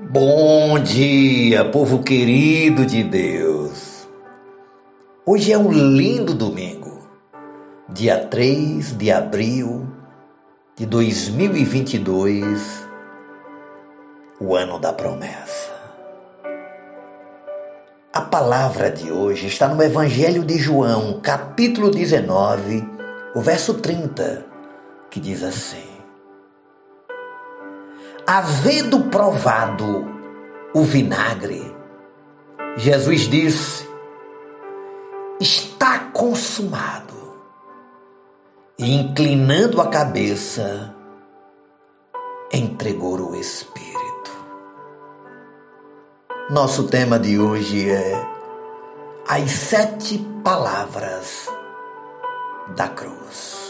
Bom dia, povo querido de Deus. Hoje é um lindo domingo, dia 3 de abril de 2022, o ano da promessa. A palavra de hoje está no Evangelho de João, capítulo 19, o verso 30, que diz assim: Havendo provado o vinagre, Jesus disse: Está consumado. E inclinando a cabeça, entregou o Espírito. Nosso tema de hoje é as sete palavras da cruz.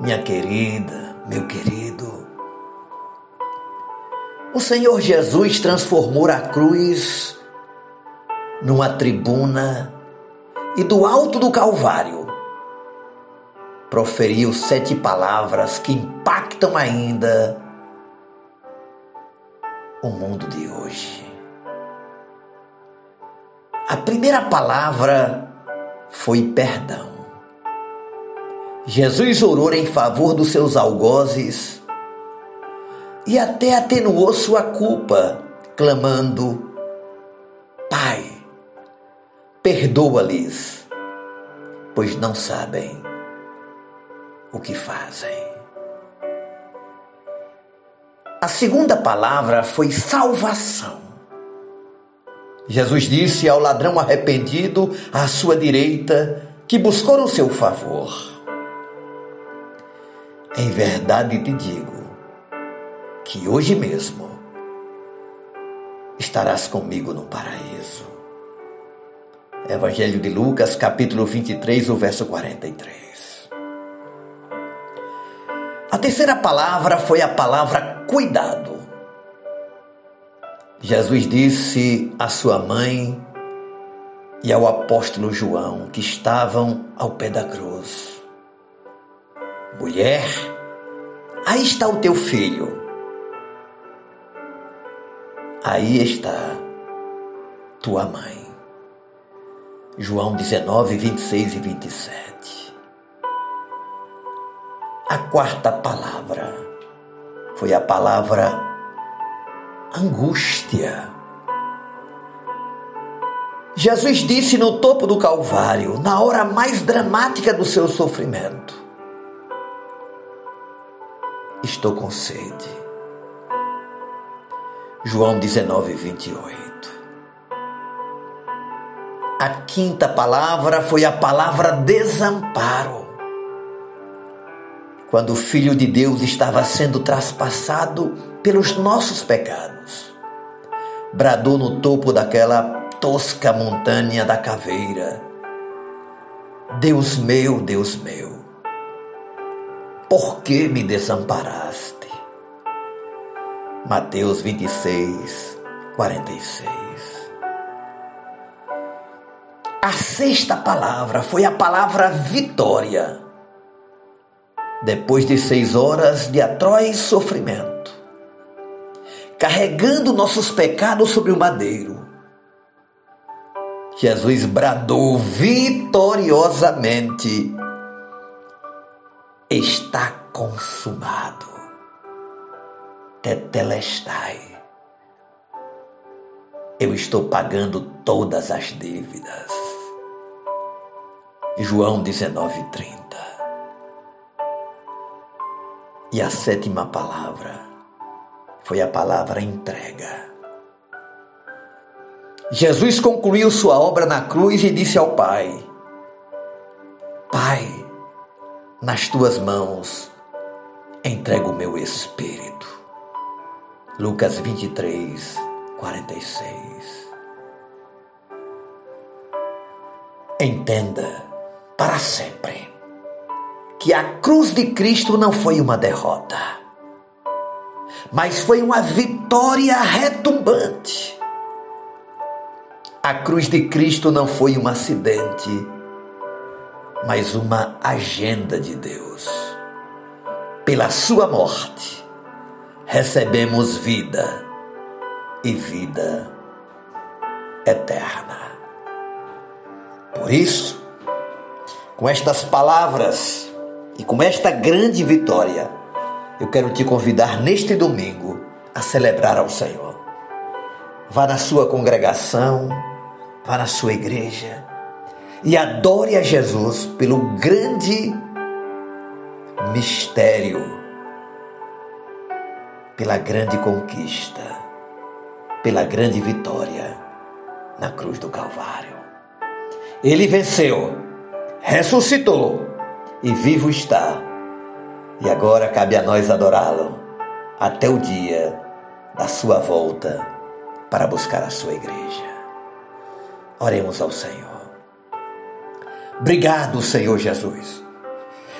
Minha querida, meu querido, o Senhor Jesus transformou a cruz numa tribuna e do alto do Calvário proferiu sete palavras que impactam ainda o mundo de hoje. A primeira palavra foi perdão. Jesus orou em favor dos seus algozes e até atenuou sua culpa, clamando: Pai, perdoa-lhes, pois não sabem o que fazem. A segunda palavra foi salvação. Jesus disse ao ladrão arrependido à sua direita que buscou o seu favor em verdade te digo que hoje mesmo estarás comigo no paraíso. Evangelho de Lucas, capítulo 23, o verso 43. A terceira palavra foi a palavra cuidado. Jesus disse à sua mãe e ao apóstolo João que estavam ao pé da cruz: Mulher, aí está o teu filho. Aí está tua mãe. João 19, 26 e 27. A quarta palavra foi a palavra angústia. Jesus disse no topo do Calvário, na hora mais dramática do seu sofrimento: estou com sede. João 19, 28. A quinta palavra foi a palavra desamparo. Quando o Filho de Deus estava sendo traspassado pelos nossos pecados, bradou no topo daquela tosca montanha da caveira: Deus meu, Deus meu, por que me desamparaste? Mateus 26, 46. A sexta palavra foi a palavra vitória. Depois de seis horas de atroz sofrimento, carregando nossos pecados sobre o madeiro, Jesus bradou vitoriosamente está consumado. Tetelestai. Eu estou pagando todas as dívidas. João 19:30. E a sétima palavra foi a palavra entrega. Jesus concluiu sua obra na cruz e disse ao Pai: nas tuas mãos entrego o meu espírito. Lucas 23, 46. Entenda para sempre que a cruz de Cristo não foi uma derrota, mas foi uma vitória retumbante. A cruz de Cristo não foi um acidente, mas uma agenda de Deus. Pela sua morte, recebemos vida e vida eterna. Por isso, com estas palavras e com esta grande vitória, eu quero te convidar neste domingo a celebrar ao Senhor. Vá na sua congregação, vá na sua igreja e adore a Jesus pelo grande mistério, pela grande conquista, pela grande vitória na cruz do Calvário. Ele venceu, ressuscitou e vivo está. E agora cabe a nós adorá-lo até o dia da sua volta para buscar a sua igreja. Oremos ao Senhor. Obrigado, Senhor Jesus.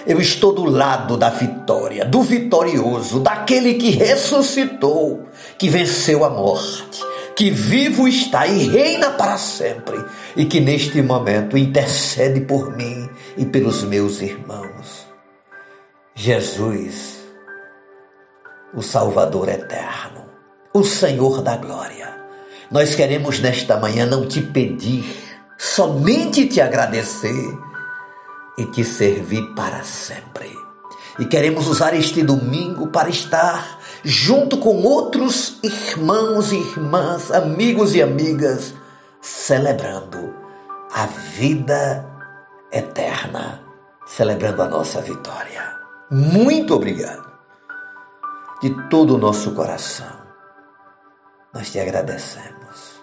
Eu estou do lado da vitória, do vitorioso, daquele que ressuscitou, que venceu a morte, que vivo está e reina para sempre, e que neste momento intercede por mim e pelos meus irmãos. Jesus, o Salvador eterno, o Senhor da glória. Nós queremos nesta manhã não te pedir, somente te agradecer e te servir para sempre. E queremos usar este domingo para estar junto com outros irmãos e irmãs, amigos e amigas, celebrando a vida eterna, celebrando a nossa vitória. Muito obrigado. De todo o nosso coração, nós te agradecemos,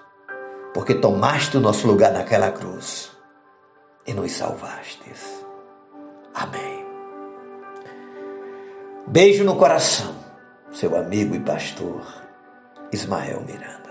porque tomaste o nosso lugar naquela cruz e nos salvastes. Amém. Beijo no coração, seu amigo e pastor Ismael Miranda.